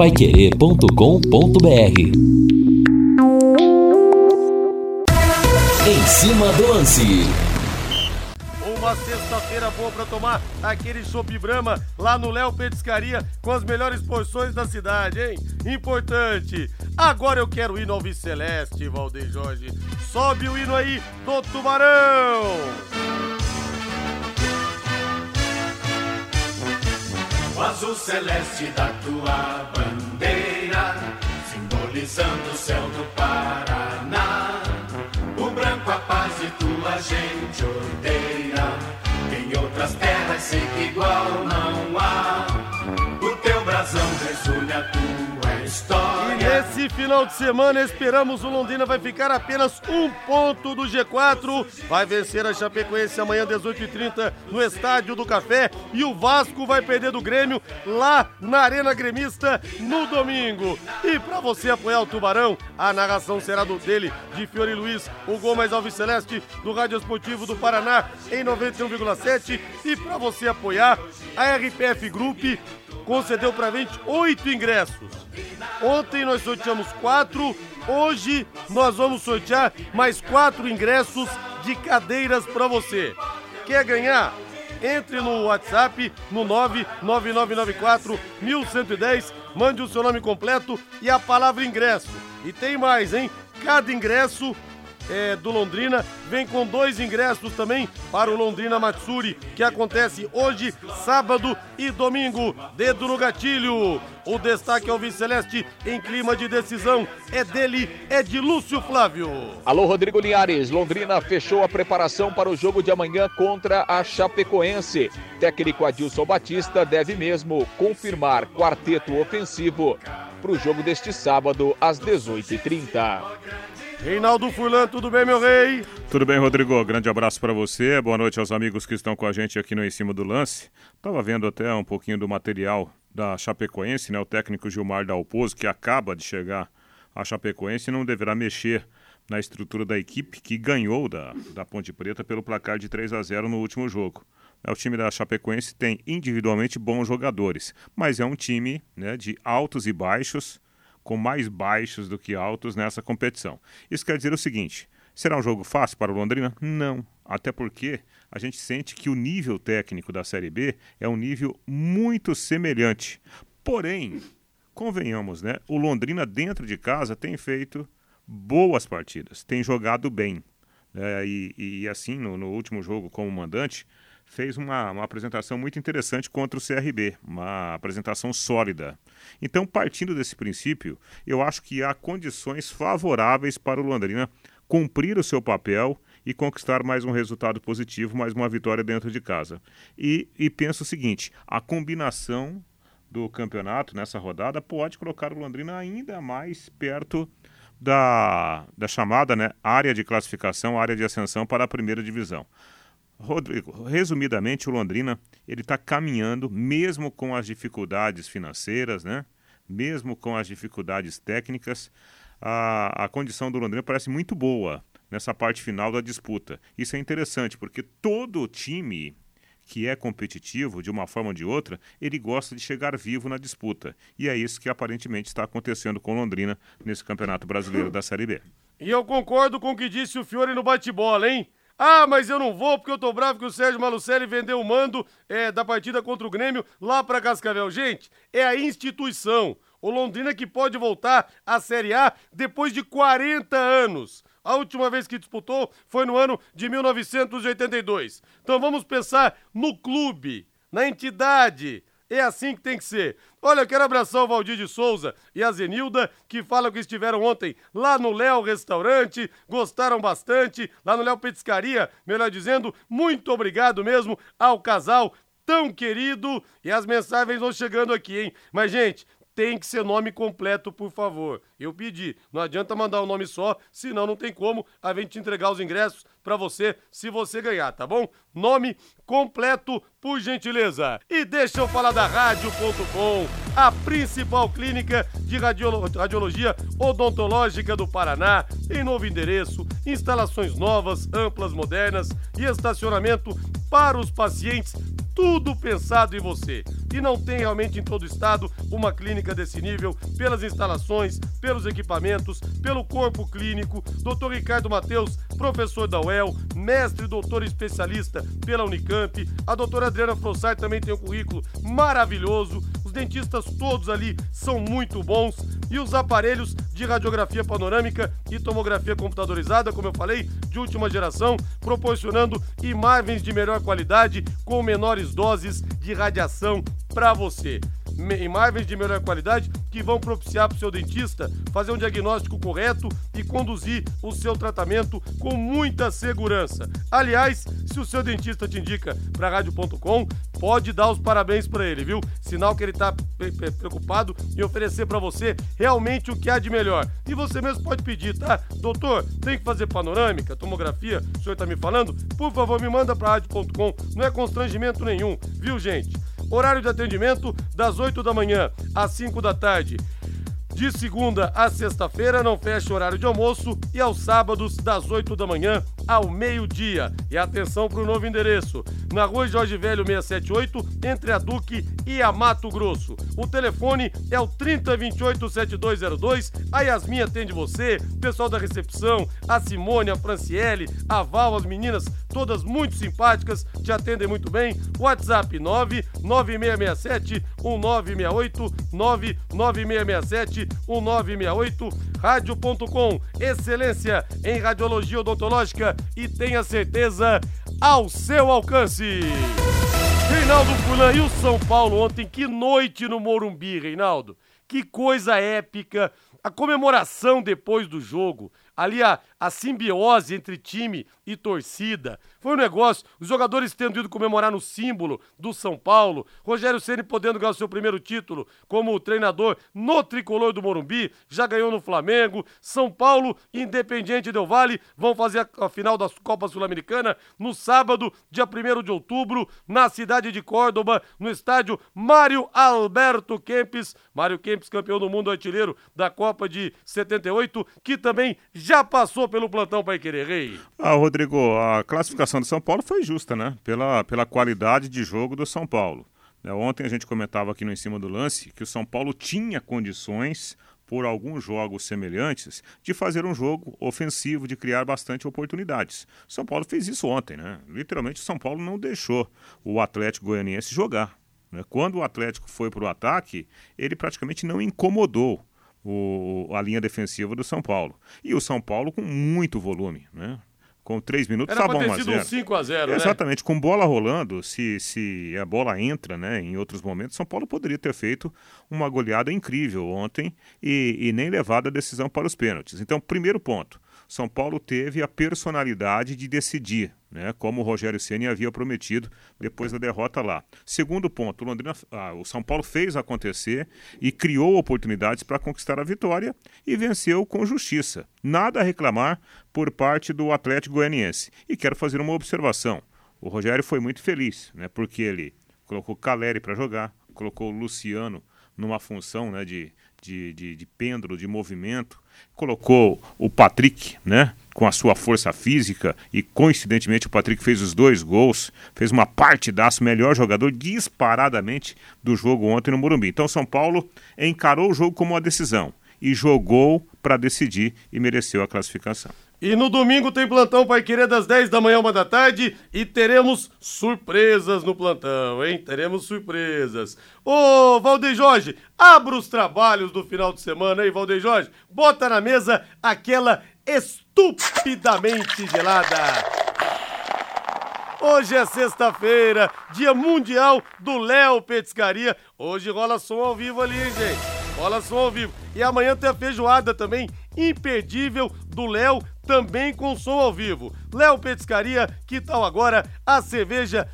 paiquerê.com.br Em cima do lance. Uma sexta-feira boa para tomar aquele chopp Brahma lá no Léo Petiscaria com as melhores porções da cidade, hein? Importante. Agora eu quero ir no Alves Celeste, Valdeir Jorge. Sobe o hino aí do Tubarão. O azul celeste da tua bandeira, simbolizando o céu do Paraná. O branco a paz e tua gente odeia. Em outras terras sei que igual não há. O teu brasão resume a tua história. E nesse final de semana esperamos o Londrina vai ficar apenas um ponto do G4. Vai vencer a Chapecoense amanhã 18h30 no Estádio do Café e o Vasco vai perder do Grêmio lá na Arena Gremista no domingo. E para você apoiar o Tubarão, a narração será do dele, de Fiore Luiz, o gol mais Alves Celeste do Rádio Esportivo do Paraná em 91,7 e para você apoiar a RPF Group concedeu gente oito ingressos. Ontem nós sorteamos quatro, hoje nós vamos sortear mais quatro ingressos de cadeiras pra você. Quer ganhar? Entre no WhatsApp no 99994 1110, mande o seu nome completo e a palavra ingresso. E tem mais, hein? Cada ingresso é, do Londrina vem com dois ingressos também para o Londrina Matsuri, que acontece hoje, sábado e domingo. Dedo no gatilho. O destaque ao Vice-Celeste em clima de decisão é dele, é de Lúcio Flávio. Alô, Rodrigo Linhares. Londrina fechou a preparação para o jogo de amanhã contra a Chapecoense. Técnico Adilson Batista deve mesmo confirmar quarteto ofensivo para o jogo deste sábado às 18h30. Reinaldo Furlan, tudo bem, meu rei? Tudo bem, Rodrigo. Grande abraço para você. Boa noite aos amigos que estão com a gente aqui no Em Cima do Lance. Tava vendo até um pouquinho do material da Chapecoense, né? O técnico Gilmar Dalpozo, que acaba de chegar à Chapecoense, não deverá mexer na estrutura da equipe que ganhou da, da Ponte Preta pelo placar de 3 a 0 no último jogo. O time da Chapecoense tem individualmente bons jogadores, mas é um time né, de altos e baixos com mais baixos do que altos nessa competição. Isso quer dizer o seguinte: será um jogo fácil para o Londrina? Não. Até porque a gente sente que o nível técnico da Série B é um nível muito semelhante. Porém, convenhamos, né? O Londrina dentro de casa tem feito boas partidas, tem jogado bem. É, e, e, assim, no, no último jogo como mandante, fez uma, uma apresentação muito interessante contra o CRB, uma apresentação sólida. Então, partindo desse princípio, eu acho que há condições favoráveis para o Londrina cumprir o seu papel e conquistar mais um resultado positivo, mais uma vitória dentro de casa. E, e penso o seguinte: a combinação do campeonato nessa rodada pode colocar o Londrina ainda mais perto da, da chamada né, área de classificação, área de ascensão para a primeira divisão. Rodrigo, resumidamente, o Londrina ele está caminhando, mesmo com as dificuldades financeiras, né? mesmo com as dificuldades técnicas, a, a condição do Londrina parece muito boa nessa parte final da disputa. Isso é interessante, porque todo time que é competitivo, de uma forma ou de outra, ele gosta de chegar vivo na disputa. E é isso que aparentemente está acontecendo com Londrina nesse Campeonato Brasileiro da Série B. E eu concordo com o que disse o Fiore no bate-bola, hein? Ah, mas eu não vou porque eu tô bravo que o Sérgio Malucelli vendeu o mando é, da partida contra o Grêmio lá pra Cascavel. Gente, é a instituição. O Londrina que pode voltar à Série A depois de 40 anos. A última vez que disputou foi no ano de 1982. Então vamos pensar no clube, na entidade, é assim que tem que ser. Olha, eu quero abraçar o Valdir de Souza e a Zenilda, que falam que estiveram ontem lá no Léo Restaurante, gostaram bastante, lá no Léo Petiscaria, melhor dizendo, muito obrigado mesmo ao casal tão querido. E as mensagens vão chegando aqui, hein? Mas, gente, tem que ser nome completo, por favor. Eu pedi. Não adianta mandar o um nome só, senão não tem como a gente entregar os ingressos para você se você ganhar, tá bom? Nome completo, por gentileza. E deixa eu falar da Rádio.com, a principal clínica de radiolo radiologia odontológica do Paraná, em novo endereço, instalações novas, amplas, modernas e estacionamento para os pacientes tudo pensado em você. E não tem realmente em todo o estado uma clínica desse nível, pelas instalações, pelos equipamentos, pelo corpo clínico. Dr. Ricardo Mateus, professor da UEL, mestre doutor especialista pela Unicamp. A doutora Adriana Frossar também tem um currículo maravilhoso. Os dentistas todos ali são muito bons. E os aparelhos de radiografia panorâmica e tomografia computadorizada, como eu falei, de última geração, proporcionando imagens de melhor qualidade com menores doses de radiação para você imagens de melhor qualidade que vão propiciar para o seu dentista fazer um diagnóstico correto e conduzir o seu tratamento com muita segurança. Aliás, se o seu dentista te indica para rádio.com, pode dar os parabéns para ele, viu? Sinal que ele está preocupado em oferecer para você realmente o que há de melhor. E você mesmo pode pedir, tá? Doutor, tem que fazer panorâmica, tomografia, o senhor está me falando? Por favor, me manda para rádio.com, não é constrangimento nenhum, viu, gente? Horário de atendimento das 8 da manhã às 5 da tarde. De segunda a sexta-feira não fecha horário de almoço e aos sábados das 8 da manhã ao meio-dia. E atenção para o novo endereço: na rua Jorge Velho 678, entre a Duque e a Mato Grosso. O telefone é o 3028-7202. A Yasmin atende você, pessoal da recepção, a Simone, a Franciele, a Val, as meninas, todas muito simpáticas, te atendem muito bem. WhatsApp 99667 1968 99667 1968 rádio.com. Excelência em radiologia odontológica e tenha certeza ao seu alcance. Reinaldo Fulan e o São Paulo ontem, que noite no Morumbi, Reinaldo. Que coisa épica. A comemoração depois do jogo, ali a, a simbiose entre time e torcida. Foi um negócio, os jogadores tendo ido comemorar no símbolo do São Paulo, Rogério Ceni podendo ganhar o seu primeiro título como treinador no tricolor do Morumbi, já ganhou no Flamengo. São Paulo Independiente Del Vale vão fazer a, a final da Copa Sul-Americana no sábado, dia 1 de outubro, na cidade de Córdoba, no estádio Mário Alberto Kempes. Mário Kempes, campeão do mundo artilheiro da Copa de 78, que também já passou pelo plantão para querer rei. Ah, Rodrigo, a classificação do São Paulo foi justa, né? Pela, pela qualidade de jogo do São Paulo. É, ontem a gente comentava aqui no Em Cima do Lance que o São Paulo tinha condições, por alguns jogos semelhantes, de fazer um jogo ofensivo, de criar bastante oportunidades. São Paulo fez isso ontem, né? Literalmente o São Paulo não deixou o Atlético Goianiense jogar. Né? Quando o Atlético foi para o ataque, ele praticamente não incomodou o, a linha defensiva do São Paulo. E o São Paulo com muito volume, né? Com três minutos estava 1 a 0 um 5 a 0 né? Exatamente, com bola rolando, se, se a bola entra né, em outros momentos, São Paulo poderia ter feito uma goleada incrível ontem e, e nem levado a decisão para os pênaltis. Então, primeiro ponto, São Paulo teve a personalidade de decidir, né, como o Rogério Ceni havia prometido depois da derrota lá. Segundo ponto, o, Londrina, ah, o São Paulo fez acontecer e criou oportunidades para conquistar a vitória e venceu com justiça. Nada a reclamar por parte do Atlético Goianiense. E quero fazer uma observação. O Rogério foi muito feliz, né, porque ele colocou Caleri para jogar, colocou o Luciano numa função né, de, de, de, de pêndulo, de movimento, colocou o Patrick, né? Com a sua força física e coincidentemente o Patrick fez os dois gols, fez uma partidaço, melhor jogador disparadamente do jogo ontem no Morumbi. Então São Paulo encarou o jogo como uma decisão e jogou para decidir e mereceu a classificação. E no domingo tem plantão Pai Querer das 10 da manhã, uma da tarde. E teremos surpresas no plantão, hein? Teremos surpresas. Ô, Valdeir Jorge, abra os trabalhos do final de semana, hein, Valdeir Jorge? Bota na mesa aquela estupidamente gelada. Hoje é sexta-feira, dia mundial do Léo Petiscaria. Hoje rola som ao vivo ali, hein, gente? Rola som ao vivo. E amanhã tem a feijoada também, imperdível, do Léo também com som ao vivo. Léo Petiscaria, que tal agora a cerveja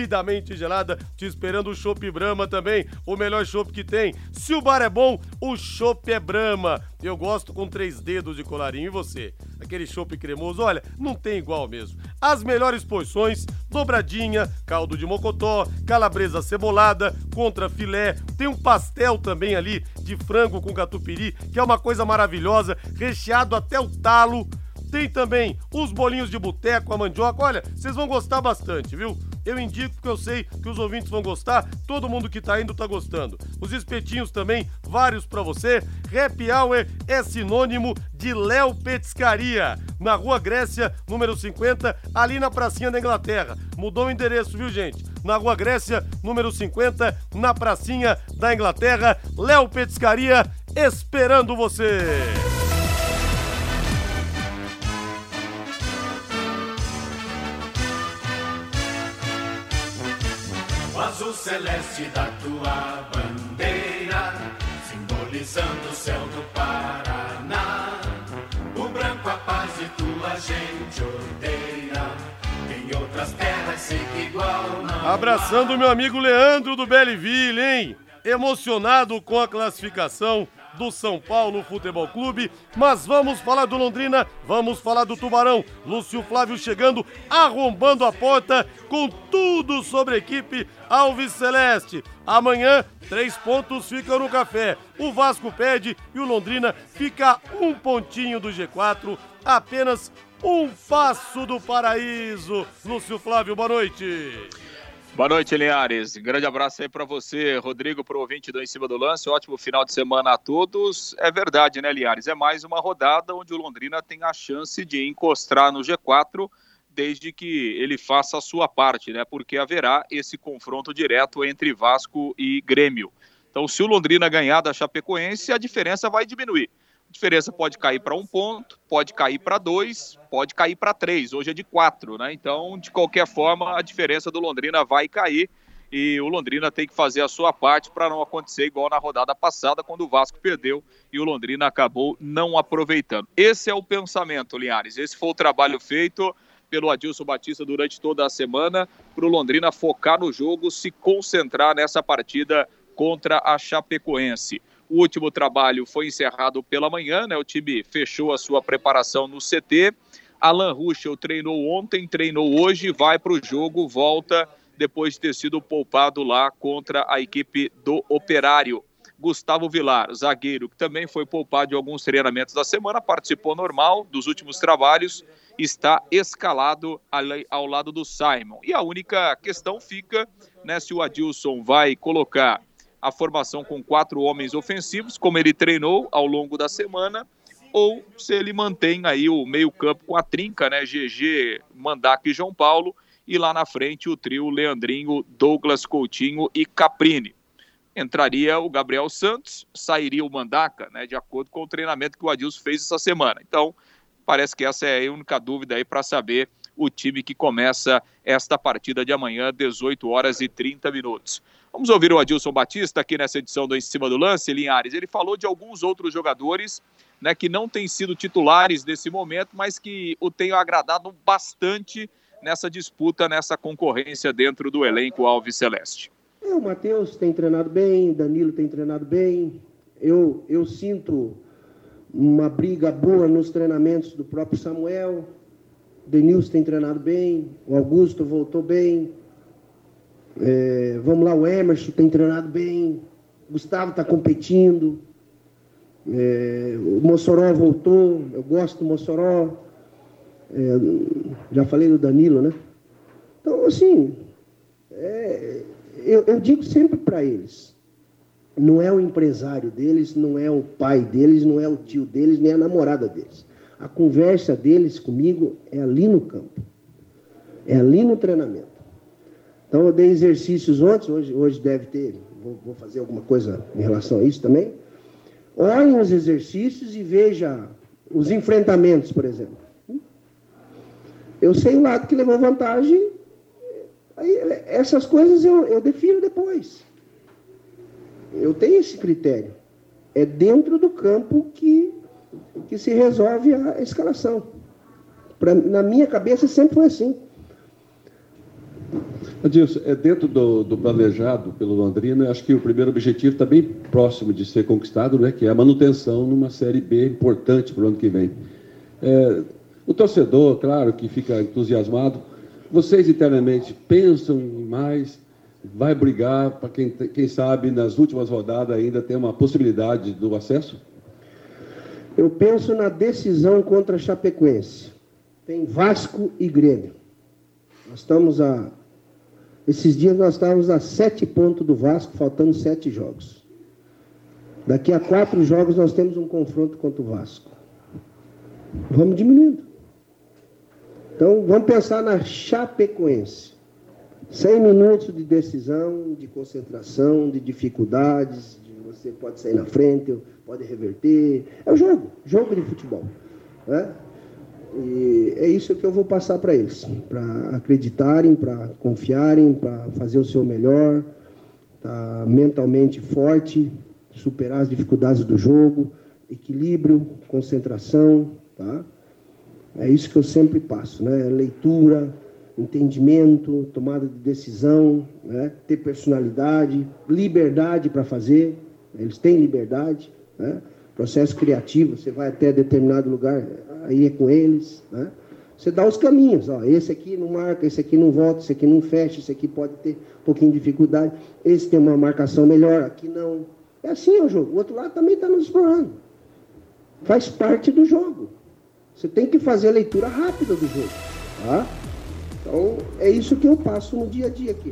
estupidamente gelada, te esperando o Chopp Brahma também, o melhor chopp que tem. Se o bar é bom, o chopp é Brahma. Eu gosto com três dedos de colarinho. E você? Aquele chopp cremoso, olha, não tem igual mesmo. As melhores porções, dobradinha, caldo de mocotó, calabresa cebolada, contra filé. Tem um pastel também ali de frango com catupiry, que é uma coisa maravilhosa, recheado até o talo. Tem também os bolinhos de boteco, a mandioca. Olha, vocês vão gostar bastante, viu? Eu indico porque eu sei que os ouvintes vão gostar, todo mundo que tá indo tá gostando. Os espetinhos também, vários para você. Happy Hour é sinônimo de Léo Petiscaria, na Rua Grécia, número 50, ali na pracinha da Inglaterra. Mudou o endereço, viu, gente? Na Rua Grécia, número 50, na pracinha da Inglaterra. Léo Petiscaria esperando você. O azul celeste da tua bandeira, simbolizando o céu do Paraná. O branco a paz e tua gente odeia. Em outras terras que igual não. Abraçando meu amigo Leandro do Belleville, hein? Emocionado com a classificação do São Paulo Futebol Clube, mas vamos falar do Londrina, vamos falar do Tubarão. Lúcio Flávio chegando, arrombando a porta com tudo sobre a equipe Alves Celeste. Amanhã, três pontos ficam no café. O Vasco pede e o Londrina fica um pontinho do G4, apenas um passo do paraíso. Lúcio Flávio, boa noite. Boa noite, Linhares. Grande abraço aí para você, Rodrigo, pro ouvinte do Em Cima do Lance. Ótimo final de semana a todos. É verdade, né, Linhares? É mais uma rodada onde o Londrina tem a chance de encostar no G4 desde que ele faça a sua parte, né? Porque haverá esse confronto direto entre Vasco e Grêmio. Então, se o Londrina ganhar da Chapecoense, a diferença vai diminuir. Diferença pode cair para um ponto, pode cair para dois, pode cair para três. Hoje é de quatro, né? Então, de qualquer forma, a diferença do Londrina vai cair e o Londrina tem que fazer a sua parte para não acontecer igual na rodada passada, quando o Vasco perdeu e o Londrina acabou não aproveitando. Esse é o pensamento, Linhares. Esse foi o trabalho feito pelo Adilson Batista durante toda a semana para o Londrina focar no jogo, se concentrar nessa partida contra a Chapecoense. O último trabalho foi encerrado pela manhã, né? O time fechou a sua preparação no CT. Alan Ruschel treinou ontem, treinou hoje, vai para o jogo, volta depois de ter sido poupado lá contra a equipe do Operário. Gustavo Vilar, zagueiro, que também foi poupado de alguns treinamentos da semana, participou normal dos últimos trabalhos, está escalado ao lado do Simon. E a única questão fica né, se o Adilson vai colocar a formação com quatro homens ofensivos, como ele treinou ao longo da semana, ou se ele mantém aí o meio-campo com a trinca, né? GG, Mandaca e João Paulo, e lá na frente o trio Leandrinho, Douglas Coutinho e Caprini. Entraria o Gabriel Santos, sairia o Mandaca, né? De acordo com o treinamento que o Adilson fez essa semana. Então, parece que essa é a única dúvida aí para saber o time que começa esta partida de amanhã, 18 horas e 30 minutos. Vamos ouvir o Adilson Batista aqui nessa edição do Em Cima do Lance, Linhares. Ele falou de alguns outros jogadores né, que não têm sido titulares nesse momento, mas que o tenham agradado bastante nessa disputa, nessa concorrência dentro do elenco Alves Celeste. É, o Matheus tem treinado bem, Danilo tem treinado bem. Eu, eu sinto uma briga boa nos treinamentos do próprio Samuel. Denilson tem treinado bem, o Augusto voltou bem, é, vamos lá, o Emerson tem treinado bem, Gustavo está competindo, é, o Mossoró voltou, eu gosto do Mossoró, é, já falei do Danilo, né? Então, assim, é, eu, eu digo sempre para eles, não é o empresário deles, não é o pai deles, não é o tio deles, nem a namorada deles. A conversa deles comigo é ali no campo, é ali no treinamento. Então eu dei exercícios ontem, hoje, hoje deve ter, vou, vou fazer alguma coisa em relação a isso também. Olhem os exercícios e veja os enfrentamentos, por exemplo. Eu sei o lado que levou vantagem, aí, essas coisas eu, eu defino depois. Eu tenho esse critério. É dentro do campo que, que se resolve a escalação. Pra, na minha cabeça sempre foi assim. Adilson, é dentro do, do, planejado pelo Londrina, acho que o primeiro objetivo está bem próximo de ser conquistado, né, que é a manutenção numa Série B importante para o ano que vem. É, o torcedor, claro, que fica entusiasmado, vocês internamente pensam mais, vai brigar para quem, quem sabe nas últimas rodadas ainda tem uma possibilidade do acesso? Eu penso na decisão contra a Chapecoense. Tem Vasco e Grêmio. Nós estamos a Esses dias nós estávamos a sete pontos do Vasco, faltando sete jogos. Daqui a quatro jogos nós temos um confronto contra o Vasco. Vamos diminuindo. Então vamos pensar na Chapecoense. 100 minutos de decisão, de concentração, de dificuldades, de você pode sair na frente, pode reverter. É o jogo, jogo de futebol. Né? E é isso que eu vou passar para eles, para acreditarem, para confiarem, para fazer o seu melhor, tá mentalmente forte, superar as dificuldades do jogo, equilíbrio, concentração, tá? É isso que eu sempre passo, né? Leitura, entendimento, tomada de decisão, né? ter personalidade, liberdade para fazer, eles têm liberdade, né? Processo criativo, você vai até determinado lugar, aí é com eles, né? Você dá os caminhos, ó, esse aqui não marca, esse aqui não volta, esse aqui não fecha, esse aqui pode ter um pouquinho de dificuldade, esse tem uma marcação melhor, aqui não. É assim o jogo. O outro lado também está nos explorando. Faz parte do jogo. Você tem que fazer a leitura rápida do jogo. Tá? Então, é isso que eu passo no dia a dia aqui.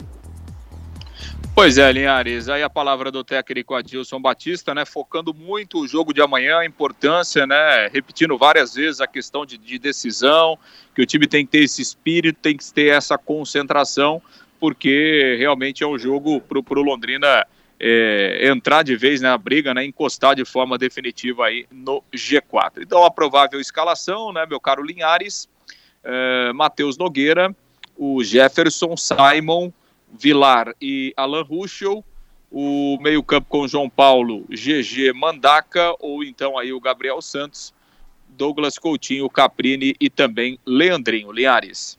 Pois é, Linhares, aí a palavra do técnico Adilson Batista, né, focando muito o jogo de amanhã, a importância, né, repetindo várias vezes a questão de, de decisão, que o time tem que ter esse espírito, tem que ter essa concentração, porque realmente é um jogo para o Londrina é, entrar de vez na briga, né, encostar de forma definitiva aí no G4. Então, a provável escalação, né, meu caro Linhares, é, Matheus Nogueira, o Jefferson, Simon, Vilar e Alan Ruschel, o meio-campo com João Paulo, GG Mandaca, ou então aí o Gabriel Santos, Douglas Coutinho, Caprini e também Leandrinho Linhares.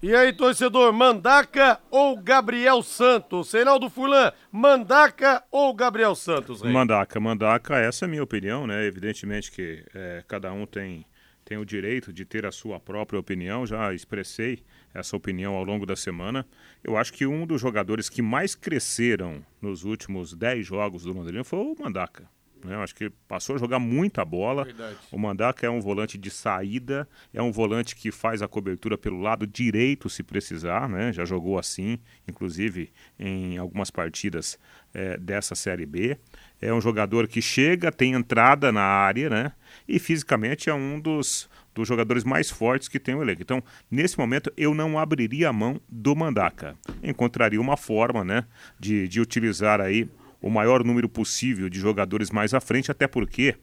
E aí, torcedor, Mandaca ou Gabriel Santos? Reinaldo Fulan, Mandaca ou Gabriel Santos? Rei? Mandaca, Mandaca, essa é a minha opinião, né? Evidentemente que é, cada um tem, tem o direito de ter a sua própria opinião, já expressei essa opinião ao longo da semana. Eu acho que um dos jogadores que mais cresceram nos últimos 10 jogos do Londrina foi o Mandaca. Né? Eu acho que passou a jogar muita bola. Verdade. O Mandaca é um volante de saída, é um volante que faz a cobertura pelo lado direito se precisar, né? já jogou assim, inclusive em algumas partidas é, dessa Série B. É um jogador que chega, tem entrada na área, né? E fisicamente é um dos dos jogadores mais fortes que tem o elenco. Então, nesse momento, eu não abriria a mão do Mandaca. Encontraria uma forma né, de, de utilizar aí o maior número possível de jogadores mais à frente, até porque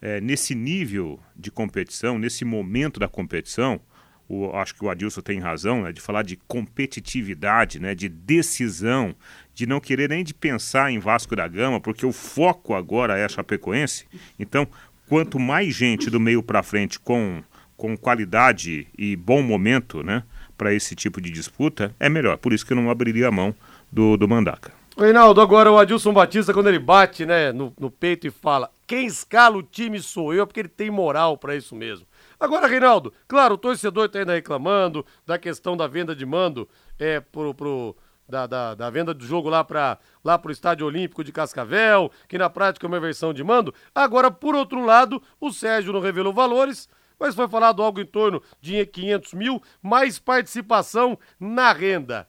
é, nesse nível de competição, nesse momento da competição, o, acho que o Adilson tem razão, né, de falar de competitividade, né, de decisão, de não querer nem de pensar em Vasco da Gama, porque o foco agora é a Chapecoense. Então, quanto mais gente do meio para frente com, com qualidade e bom momento né, para esse tipo de disputa, é melhor. Por isso que eu não abriria a mão do, do Mandaca. Reinaldo, agora o Adilson Batista, quando ele bate né, no, no peito e fala quem escala o time sou eu, é porque ele tem moral para isso mesmo. Agora, Reinaldo, claro, o torcedor está ainda reclamando da questão da venda de mando é, pro, pro, da, da, da, venda do jogo lá para lá o Estádio Olímpico de Cascavel, que na prática é uma versão de mando. Agora, por outro lado, o Sérgio não revelou valores, mas foi falado algo em torno de 500 mil, mais participação na renda.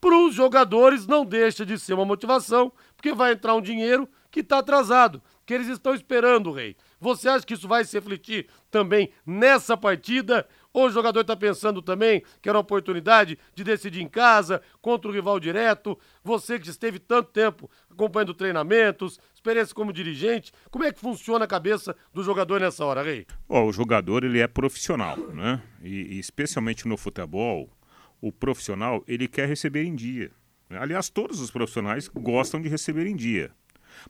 Para os jogadores não deixa de ser uma motivação, porque vai entrar um dinheiro que está atrasado, que eles estão esperando, Rei. Você acha que isso vai se refletir também nessa partida? Ou o jogador está pensando também que era uma oportunidade de decidir em casa, contra o rival direto? Você que esteve tanto tempo acompanhando treinamentos, experiência como dirigente, como é que funciona a cabeça do jogador nessa hora, Rei? O jogador ele é profissional, né? E, e especialmente no futebol, o profissional ele quer receber em dia. Aliás, todos os profissionais gostam de receber em dia.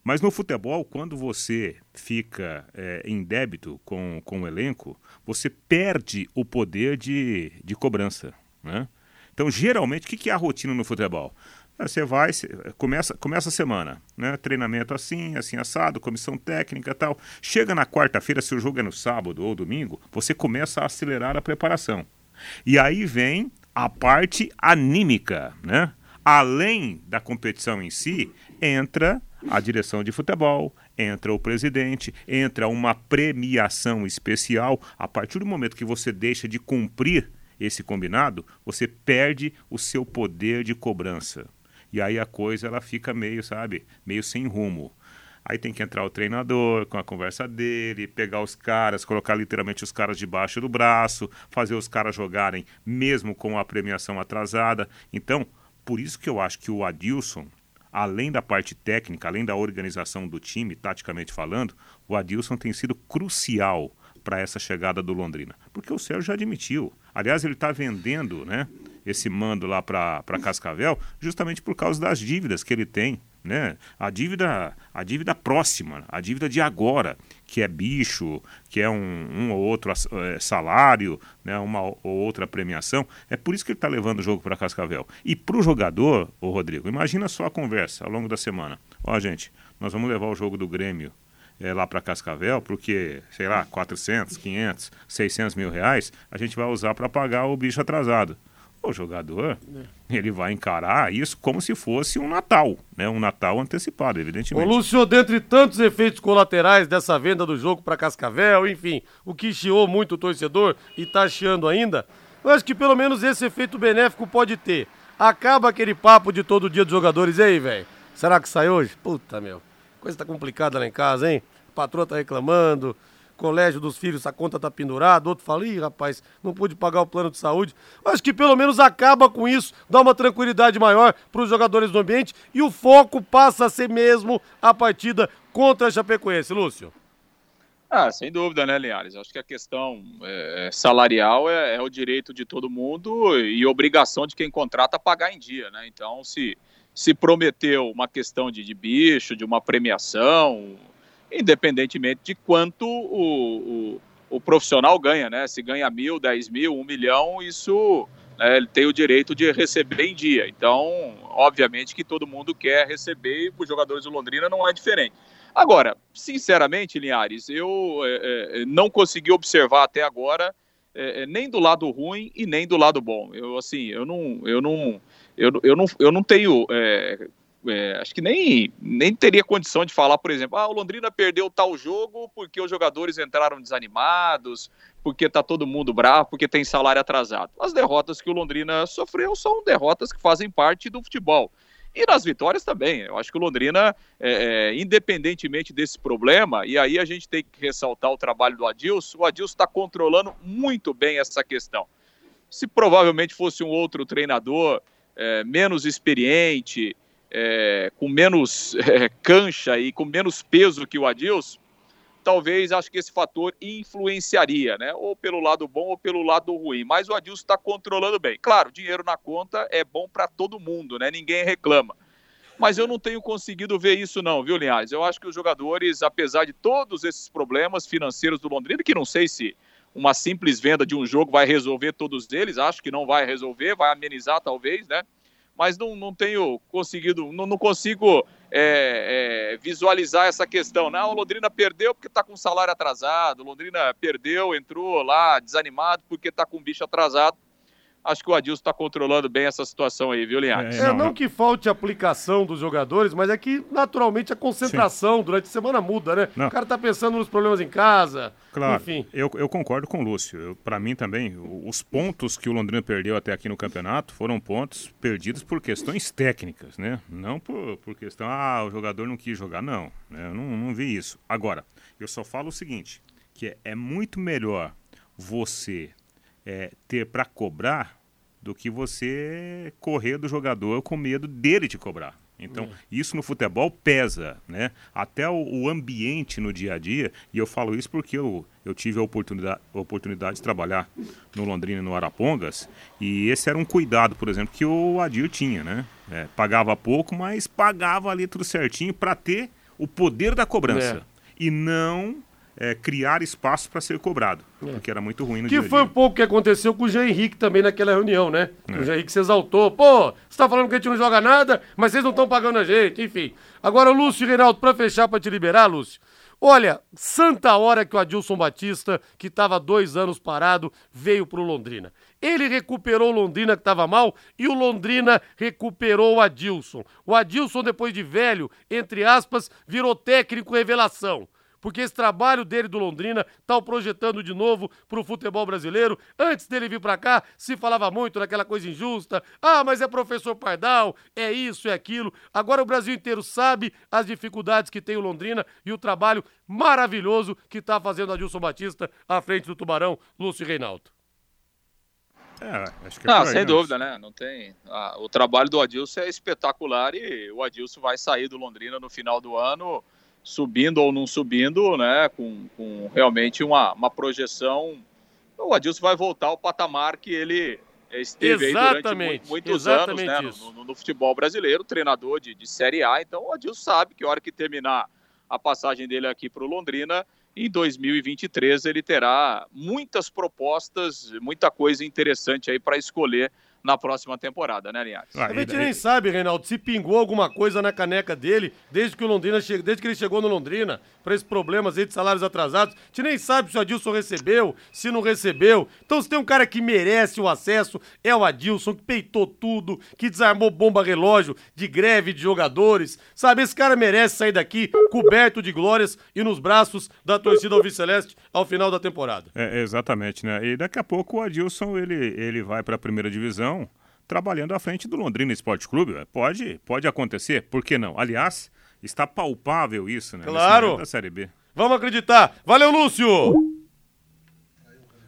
Mas no futebol, quando você fica é, em débito com, com o elenco, você perde o poder de, de cobrança. Né? Então, geralmente, o que, é a rotina no futebol? É, você vai, começa, começa a semana, né? Treinamento assim, assim assado, comissão técnica tal. Chega na quarta-feira, se o jogo é no sábado ou domingo, você começa a acelerar a preparação. E aí vem a parte anímica, né? Além da competição em si, entra a direção de futebol, entra o presidente, entra uma premiação especial. A partir do momento que você deixa de cumprir esse combinado, você perde o seu poder de cobrança. E aí a coisa ela fica meio, sabe, meio sem rumo. Aí tem que entrar o treinador com a conversa dele, pegar os caras, colocar literalmente os caras debaixo do braço, fazer os caras jogarem mesmo com a premiação atrasada. Então, por isso que eu acho que o Adilson, além da parte técnica, além da organização do time, taticamente falando, o Adilson tem sido crucial para essa chegada do Londrina. Porque o Sérgio já admitiu. Aliás, ele está vendendo né, esse mando lá para Cascavel justamente por causa das dívidas que ele tem né? A dívida, a dívida próxima, a dívida de agora, que é bicho, que é um, um ou outro é, salário, né? uma ou outra premiação. É por isso que ele está levando o jogo para Cascavel. E para o jogador, o Rodrigo, imagina só a conversa ao longo da semana. Ó, gente, nós vamos levar o jogo do Grêmio é, lá para Cascavel, porque, sei lá, 400, 500, 600 mil reais, a gente vai usar para pagar o bicho atrasado o jogador é. ele vai encarar isso como se fosse um Natal, né? Um Natal antecipado, evidentemente. Ô Lúcio, dentre tantos efeitos colaterais dessa venda do jogo para Cascavel, enfim, o que chiou muito o torcedor e tá chiando ainda, eu acho que pelo menos esse efeito benéfico pode ter. Acaba aquele papo de todo dia dos jogadores, aí, velho? Será que sai hoje? Puta, meu. Coisa tá complicada lá em casa, hein? A patroa tá reclamando, colégio dos filhos, a conta tá pendurada, outro fala, ih, rapaz, não pude pagar o plano de saúde. Acho que pelo menos acaba com isso, dá uma tranquilidade maior para os jogadores do ambiente e o foco passa a ser mesmo a partida contra a Chapecoense, Lúcio. Ah, sem dúvida, né, Linhares? Acho que a questão é, salarial é, é, o direito de todo mundo e obrigação de quem contrata pagar em dia, né? Então, se, se prometeu uma questão de, de bicho, de uma premiação, independentemente de quanto o, o, o profissional ganha, né? Se ganha mil, dez mil, um milhão, isso né, ele tem o direito de receber em dia. Então, obviamente que todo mundo quer receber e os jogadores do Londrina não é diferente. Agora, sinceramente, Linhares, eu é, é, não consegui observar até agora é, é nem do lado ruim e nem do lado bom. Eu assim, eu não, eu não, eu, eu não, eu não tenho é, acho que nem, nem teria condição de falar, por exemplo, ah, o Londrina perdeu tal jogo porque os jogadores entraram desanimados, porque tá todo mundo bravo, porque tem salário atrasado. As derrotas que o Londrina sofreu são derrotas que fazem parte do futebol. E nas vitórias também. Eu acho que o Londrina, é, é, independentemente desse problema, e aí a gente tem que ressaltar o trabalho do Adilson, o Adilson está controlando muito bem essa questão. Se provavelmente fosse um outro treinador é, menos experiente, é, com menos é, cancha e com menos peso que o Adilson, talvez acho que esse fator influenciaria, né? Ou pelo lado bom ou pelo lado ruim. Mas o Adilson está controlando bem. Claro, dinheiro na conta é bom para todo mundo, né? Ninguém reclama. Mas eu não tenho conseguido ver isso, não, viu, Linhares? Eu acho que os jogadores, apesar de todos esses problemas financeiros do Londrina, que não sei se uma simples venda de um jogo vai resolver todos eles, acho que não vai resolver, vai amenizar talvez, né? Mas não, não tenho conseguido, não, não consigo é, é, visualizar essa questão. Não, o Londrina perdeu porque está com salário atrasado, Londrina perdeu, entrou lá desanimado porque está com bicho atrasado acho que o Adilson está controlando bem essa situação aí, viu, Linhares? É, não, não, que falte aplicação dos jogadores, mas é que naturalmente a concentração Sim. durante a semana muda, né? Não. O cara tá pensando nos problemas em casa, claro, enfim. Eu, eu concordo com o Lúcio. Para mim também, os pontos que o Londrina perdeu até aqui no campeonato foram pontos perdidos por questões técnicas, né? Não por, por questão, ah, o jogador não quis jogar, não. Né? Eu não, não vi isso. Agora, eu só falo o seguinte, que é, é muito melhor você é, ter para cobrar do que você correr do jogador com medo dele te cobrar. Então, uhum. isso no futebol pesa, né? Até o, o, ambiente no dia a dia, e eu falo isso porque eu, eu tive a oportunidade, a oportunidade de trabalhar no Londrina no Arapongas, e esse era um cuidado, por exemplo, que o Adir tinha, né? É, pagava pouco, mas pagava ali tudo certinho para ter o poder da cobrança. É. E não é, criar espaço para ser cobrado, é. porque era muito ruim no que dia Que foi um pouco que aconteceu com o Jean Henrique também naquela reunião, né? É. O Jean Henrique se exaltou. Pô, você tá falando que a gente não joga nada, mas vocês não estão pagando a gente, enfim. Agora, Lúcio e Reinaldo, para fechar, para te liberar, Lúcio. Olha, santa hora que o Adilson Batista, que estava dois anos parado, veio para o Londrina. Ele recuperou o Londrina que estava mal e o Londrina recuperou o Adilson. O Adilson, depois de velho, entre aspas, virou técnico revelação porque esse trabalho dele do Londrina tá o projetando de novo pro futebol brasileiro. Antes dele vir para cá, se falava muito daquela coisa injusta. Ah, mas é professor Pardal, é isso, é aquilo. Agora o Brasil inteiro sabe as dificuldades que tem o Londrina e o trabalho maravilhoso que tá fazendo Adilson Batista à frente do Tubarão, Lúcio Reinaldo. É, acho que é Não, sem dúvida, né? Não tem. Ah, o trabalho do Adilson é espetacular e o Adilson vai sair do Londrina no final do ano, subindo ou não subindo, né? Com, com realmente uma, uma projeção. O Adilson vai voltar ao patamar que ele esteve durante muitos anos né, no, no, no, futebol brasileiro, treinador de, de Série A. Então o Adilson sabe que a hora que terminar a passagem dele aqui para o Londrina, em 2023 ele terá muitas propostas, muita coisa interessante aí para escolher na próxima temporada, né, Linhares? a gente nem sabe, Reinaldo, se pingou alguma coisa na caneca dele desde que o Londrina che... desde que ele chegou no Londrina, para esses problemas aí de salários atrasados. A gente nem sabe se o Adilson recebeu, se não recebeu. Então, se tem um cara que merece o acesso, é o Adilson, que peitou tudo, que desarmou bomba relógio de greve de jogadores. Sabe, esse cara merece sair daqui coberto de glórias e nos braços da torcida Alviceleste ao final da temporada. É, exatamente, né? E daqui a pouco o Adilson ele, ele vai para a primeira divisão trabalhando à frente do Londrina Esporte Clube. Pode, pode acontecer, por que não? Aliás, está palpável isso, né? Claro. Da Série B. Vamos acreditar. Valeu, Lúcio!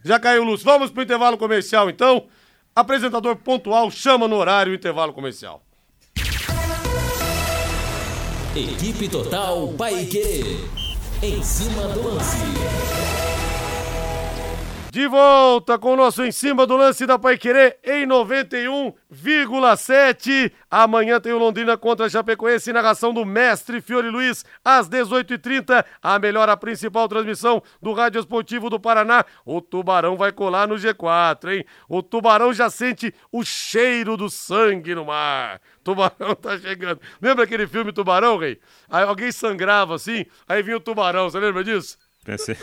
Já caiu, Lúcio. Vamos para o intervalo comercial, então. Apresentador pontual chama no horário o intervalo comercial. Equipe Total Paique. Em cima do lance. De volta com o nosso em cima do lance da Paiquerê em 91,7. Amanhã tem o Londrina contra a Chapecoense, narração do mestre Fiore Luiz, às 18h30. A melhor, a principal transmissão do Rádio Esportivo do Paraná. O Tubarão vai colar no G4, hein? O Tubarão já sente o cheiro do sangue no mar. Tubarão tá chegando. Lembra aquele filme Tubarão, rei? Aí alguém sangrava assim, aí vinha o tubarão, você lembra disso? Pensei,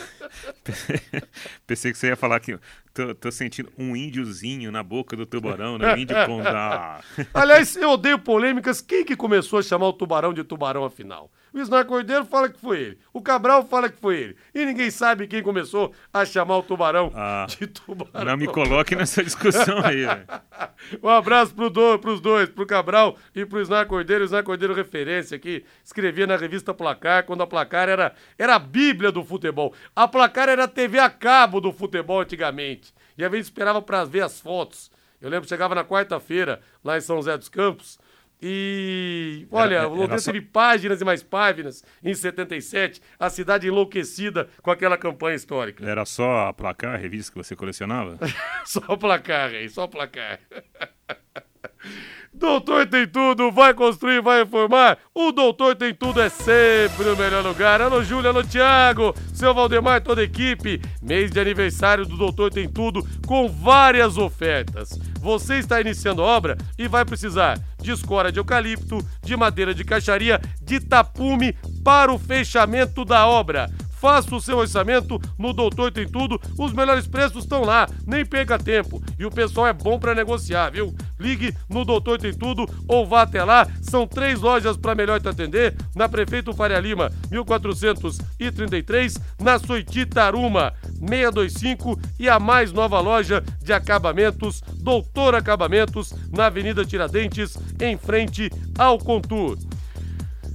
pensei que você ia falar que tô, tô, sentindo um índiozinho na boca do tubarão, né? Um índio condá. Aliás, eu odeio polêmicas. Quem que começou a chamar o tubarão de tubarão afinal? O Isnar Cordeiro fala que foi ele. O Cabral fala que foi ele. E ninguém sabe quem começou a chamar o tubarão ah, de tubarão. Não me coloque nessa discussão aí, um abraço pro do, pros dois, pro Cabral e pro Isnar Cordeiro. O Isnar Cordeiro referência aqui. Escrevia na revista Placar, quando a Placar era, era a bíblia do futebol. A Placar era a TV a cabo do futebol antigamente. E a gente esperava para ver as fotos. Eu lembro que chegava na quarta-feira, lá em São José dos Campos, e olha, era, o Londrina só... teve páginas e mais páginas em 77, a cidade enlouquecida com aquela campanha histórica. Era só a placar, a revista que você colecionava? só o placar, rei, só o placar. Doutor Tem Tudo, vai construir, vai reformar. O Doutor Tem Tudo é sempre o melhor lugar. Alô, Júlia, alô, Thiago, seu Valdemar, toda a equipe. Mês de aniversário do Doutor Tem Tudo com várias ofertas. Você está iniciando obra e vai precisar de escora de eucalipto, de madeira de caixaria, de tapume para o fechamento da obra. Faça o seu orçamento no Doutor Tem Tudo, os melhores preços estão lá, nem perca tempo. E o pessoal é bom para negociar, viu? Ligue no Doutor Tem Tudo ou vá até lá. São três lojas para melhor te atender: na Prefeito Faria Lima, 1433, na Soititaruma, 625 e a mais nova loja de acabamentos, Doutor Acabamentos, na Avenida Tiradentes, em frente ao Contur.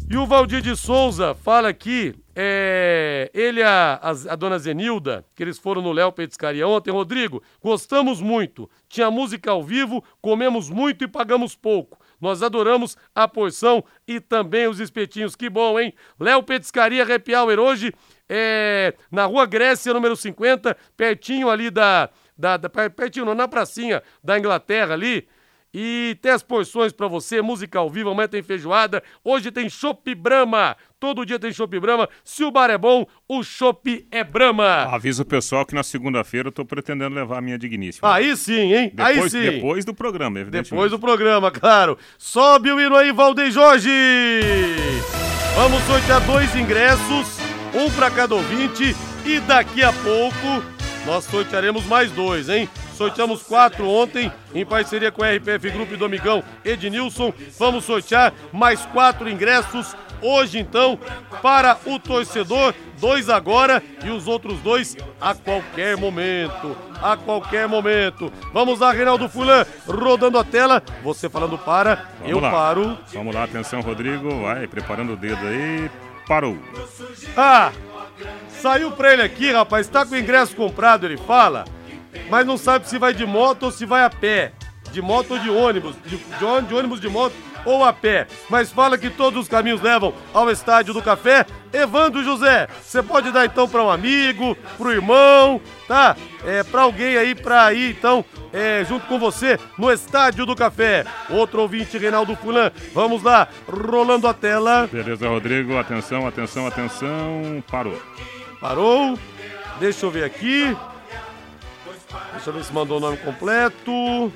E o Valdir de Souza fala aqui é, ele a, a, a, dona Zenilda, que eles foram no Léo Petiscaria ontem. Rodrigo, gostamos muito. Tinha música ao vivo, comemos muito e pagamos pouco. Nós adoramos a porção e também os espetinhos. Que bom, hein? Léo Petiscaria Happy Hour hoje é, na Rua Grécia, número 50, pertinho ali da, da, da pertinho, não, na pracinha da Inglaterra ali. E tem as porções para você, música ao vivo, amanhã tem feijoada, hoje tem Chopp Brama, todo dia tem Chopp Brama. Se o bar é bom, o Chopp é Brama. Avisa o pessoal que na segunda-feira eu tô pretendendo levar a minha digníssima. Aí sim, hein? Depois, aí sim. Depois do programa, evidentemente. Depois do programa, claro. Sobe o hino aí, Valdeir Jorge! Vamos sortear dois ingressos, um para cada ouvinte, e daqui a pouco nós sortearemos mais dois, hein? Sorteamos quatro ontem, em parceria com a RPF Grupo e Domingão Ednilson. Vamos sortear mais quatro ingressos hoje então para o torcedor, dois agora e os outros dois a qualquer momento. A qualquer momento. Vamos lá, Reinaldo Fulan, rodando a tela. Você falando para, Vamos eu lá. paro. Vamos lá, atenção, Rodrigo. Vai preparando o dedo aí. Parou. Ah, saiu pra ele aqui, rapaz. Tá com o ingresso comprado, ele fala, mas não sabe se vai de moto ou se vai a pé. De moto ou de ônibus. De, de de ônibus de moto ou a pé. Mas fala que todos os caminhos levam ao Estádio do Café. Evandro José, você pode dar então pra um amigo, pro irmão, tá? É, pra alguém aí pra ir então é, junto com você no Estádio do Café. Outro ouvinte, Reinaldo Fulan. Vamos lá, rolando a tela. Beleza, Rodrigo. Atenção, atenção, atenção. Parou. Parou. Deixa eu ver aqui. Deixa eu ver se mandou o nome completo.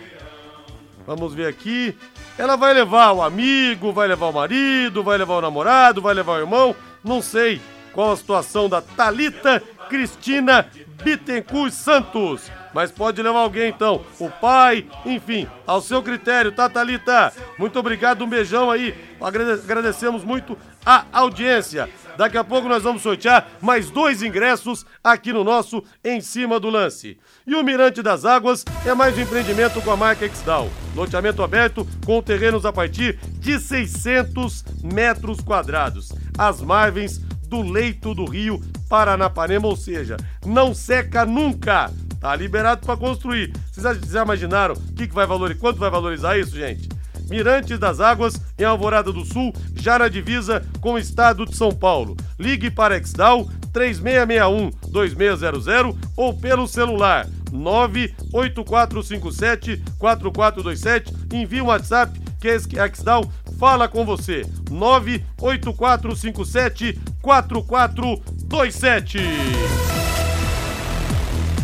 Vamos ver aqui. Ela vai levar o amigo, vai levar o marido, vai levar o namorado, vai levar o irmão. Não sei qual a situação da Talita Cristina Bittencourt Santos. Mas pode levar alguém então, o pai, enfim, ao seu critério, tá, Thalita? Muito obrigado, um beijão aí. Agrade- Agradecemos muito a audiência. Daqui a pouco nós vamos sortear mais dois ingressos aqui no nosso Em Cima do Lance. E o Mirante das Águas é mais um empreendimento com a marca Exdal. Loteamento aberto com terrenos a partir de 600 metros quadrados. As margens do leito do rio Paranapanema, ou seja, não seca nunca. Tá liberado para construir. Vocês já- imaginaram o que, que vai valorizar? Quanto vai valorizar isso, gente? Mirantes das Águas, em Alvorada do Sul, já na divisa com o estado de São Paulo. Ligue para Exdal 3661-2600 ou pelo celular 98457-4427. Envie um WhatsApp que a Exdal fala com você. 98457-4427.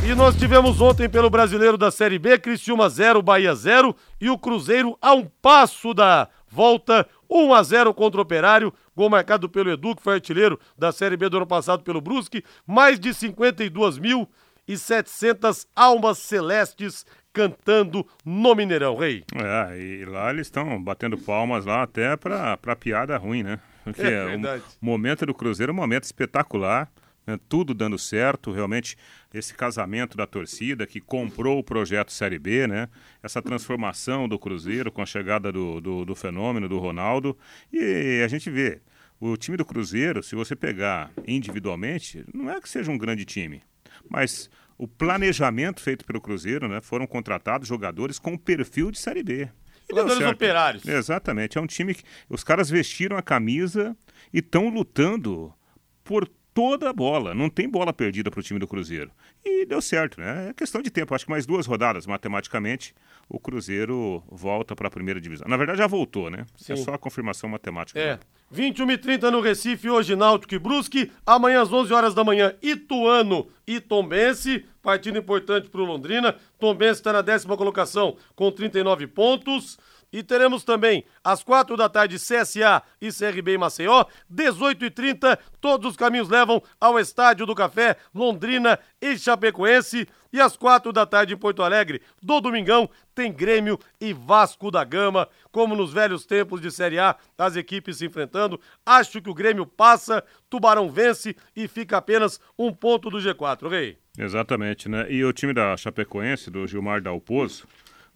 E nós tivemos ontem pelo Brasileiro da Série B, Criciúma 0, Bahia 0 e o Cruzeiro a um passo da volta, 1 a 0 contra o Operário, gol marcado pelo Edu, que foi artilheiro da Série B do ano passado pelo Brusque, mais de 52.700 almas celestes cantando no Mineirão, rei. É, e lá eles estão batendo palmas lá até pra, pra piada ruim, né? Porque É o momento do Cruzeiro é um momento espetacular, né? tudo dando certo, realmente esse casamento da torcida que comprou o projeto Série B, né? Essa transformação do Cruzeiro com a chegada do, do, do fenômeno do Ronaldo. E a gente vê, o time do Cruzeiro, se você pegar individualmente, não é que seja um grande time, mas o planejamento feito pelo Cruzeiro, né? Foram contratados jogadores com perfil de Série B. E Jogadores operários. Exatamente. É um time que os caras vestiram a camisa e estão lutando por toda a bola. Não tem bola perdida para o time do Cruzeiro. E deu certo, né? É questão de tempo. Acho que mais duas rodadas, matematicamente, o Cruzeiro volta para a primeira divisão. Na verdade, já voltou, né? É Sim. só a confirmação matemática. É. né? 21 e 30 no Recife, hoje Náutico e Brusque. Amanhã às 11 horas da manhã, Ituano e Tombense. Partido importante para o Londrina. Tombense está na décima colocação com 39 pontos. E teremos também, às quatro da tarde, CSA e CRB em Maceió. 18 e 30 todos os caminhos levam ao Estádio do Café, Londrina e Chapecoense. E às quatro da tarde em Porto Alegre, do Domingão, tem Grêmio e Vasco da Gama. Como nos velhos tempos de Série A, as equipes se enfrentando. Acho que o Grêmio passa, Tubarão vence e fica apenas um ponto do G4, Rei. Exatamente, né? E o time da Chapecoense, do Gilmar Dalpozo,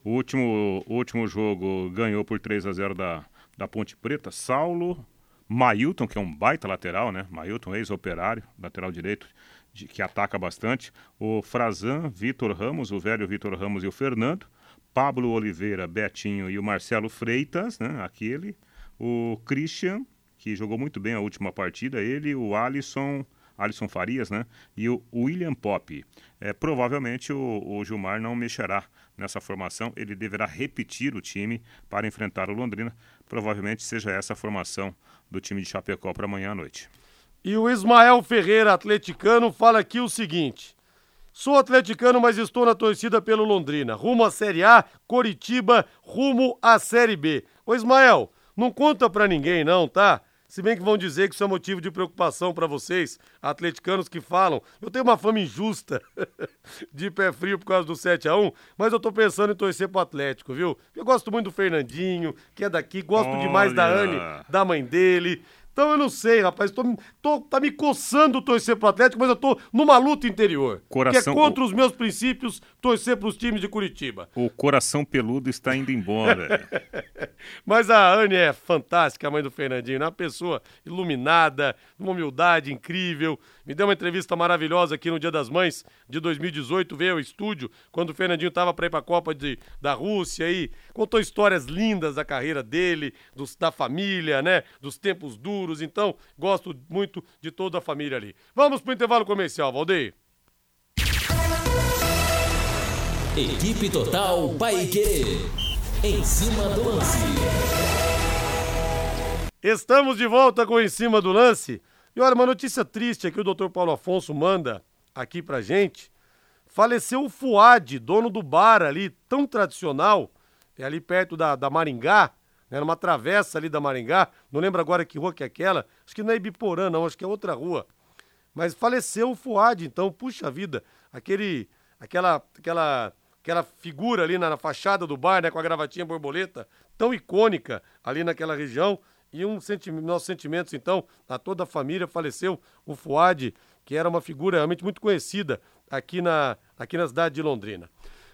o último, o último jogo ganhou por 3 a 0 da, da Ponte Preta. Saulo, Mailton, que é um baita lateral, né? Mailton, ex-operário, lateral direito, de- que ataca bastante. O Frazan, Vitor Ramos, o velho Vitor Ramos e o Fernando. Pablo Oliveira, Betinho e o Marcelo Freitas, né? Aquele. O Christian, que jogou muito bem a última partida, ele, o Alisson, Alisson Farias, né? E o William Pop. É, provavelmente o, o Gilmar não mexerá nessa formação, ele deverá repetir o time para enfrentar o Londrina. Provavelmente seja essa a formação do time de Chapecó para amanhã à noite. E o Ismael Ferreira, atleticano, fala aqui o seguinte: Sou atleticano, mas estou na torcida pelo Londrina. Rumo à Série A, Coritiba, rumo à Série B. Ô Ismael, não conta pra ninguém não, tá? Se bem que vão dizer que isso é motivo de preocupação pra vocês, atleticanos que falam. Eu tenho uma fama injusta de pé frio por causa do 7 a 1 mas eu tô pensando em torcer pro Atlético, viu? Eu gosto muito do Fernandinho, que é daqui, gosto demais da Olha. Anne, da mãe dele. Então eu não sei, rapaz. Tô, tô, tá me coçando torcer pro Atlético, mas eu tô numa luta interior. Coração- que é contra os meus princípios torcer pros times de Curitiba. O coração peludo está indo embora. Mas a Anne é fantástica, a mãe do Fernandinho, né? Uma pessoa iluminada, uma humildade incrível. Me deu uma entrevista maravilhosa aqui no Dia das Mães de 2018, veio ao estúdio, quando o Fernandinho estava para ir para a Copa de, da Rússia e contou histórias lindas da carreira dele, dos, da família, né? Dos tempos duros. Então, gosto muito de toda a família ali. Vamos pro intervalo comercial, Valdeir. Equipe Total Paique. Em cima do lance. Estamos de volta com Em Cima do Lance. E olha, uma notícia triste aqui o Dr. Paulo Afonso manda aqui pra gente. Faleceu o Fuad, dono do bar ali, tão tradicional, é ali perto da, da Maringá, né, numa travessa ali da Maringá. Não lembro agora que rua que é aquela. Acho que não é Ibiporã, não, acho que é outra rua. Mas faleceu o Fuad, então, puxa vida, aquele, aquela, aquela, aquela figura ali na, na fachada do bar, né, com a gravatinha borboleta, tão icônica ali naquela região. E um senti nossos sentimentos, então, a toda a família faleceu o Fuad, que era uma figura realmente muito conhecida aqui na, aqui na cidade de Londrina.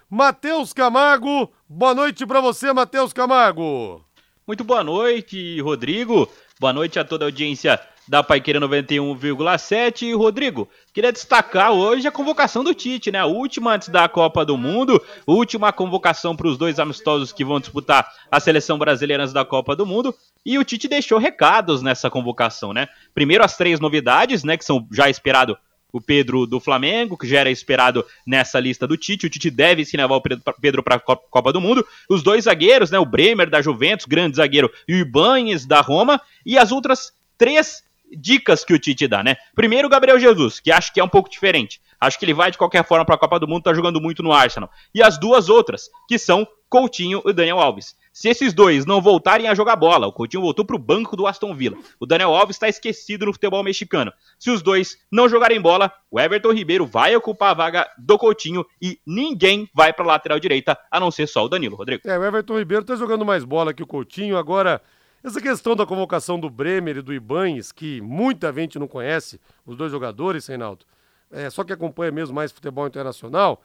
Matheus Camargo, boa noite para você, Matheus Camargo. Muito boa noite, Rodrigo. Boa noite a toda a audiência da Paiqueira 91,7. E, Rodrigo, queria destacar hoje a convocação do Tite, né? A última antes da Copa do Mundo, última convocação para os dois amistosos que vão disputar a seleção brasileira antes da Copa do Mundo. E o Tite deixou recados nessa convocação, né? Primeiro as três novidades, né? Que são já esperado o Pedro do Flamengo, que já era esperado nessa lista do Tite. O Tite deve sim levar o Pedro para a Copa do Mundo. Os dois zagueiros, né? O Bremer da Juventus, grande zagueiro, e o Ibanes da Roma. E as outras três dicas que o Tite dá, né? Primeiro, o Gabriel Jesus, que acho que é um pouco diferente. Acho que ele vai de qualquer forma para a Copa do Mundo, tá jogando muito no Arsenal. E as duas outras, que são Coutinho e Daniel Alves. Se esses dois não voltarem a jogar bola, o Coutinho voltou para o banco do Aston Villa. O Daniel Alves está esquecido no futebol mexicano. Se os dois não jogarem bola, o Everton Ribeiro vai ocupar a vaga do Coutinho e ninguém vai para a lateral direita, a não ser só o Danilo, Rodrigo. É, o Everton Ribeiro está jogando mais bola que o Coutinho. Agora, essa questão da convocação do Bremer e do Ibanes, que muita gente não conhece, os dois jogadores, Reinaldo, é, só que acompanha mesmo mais futebol internacional.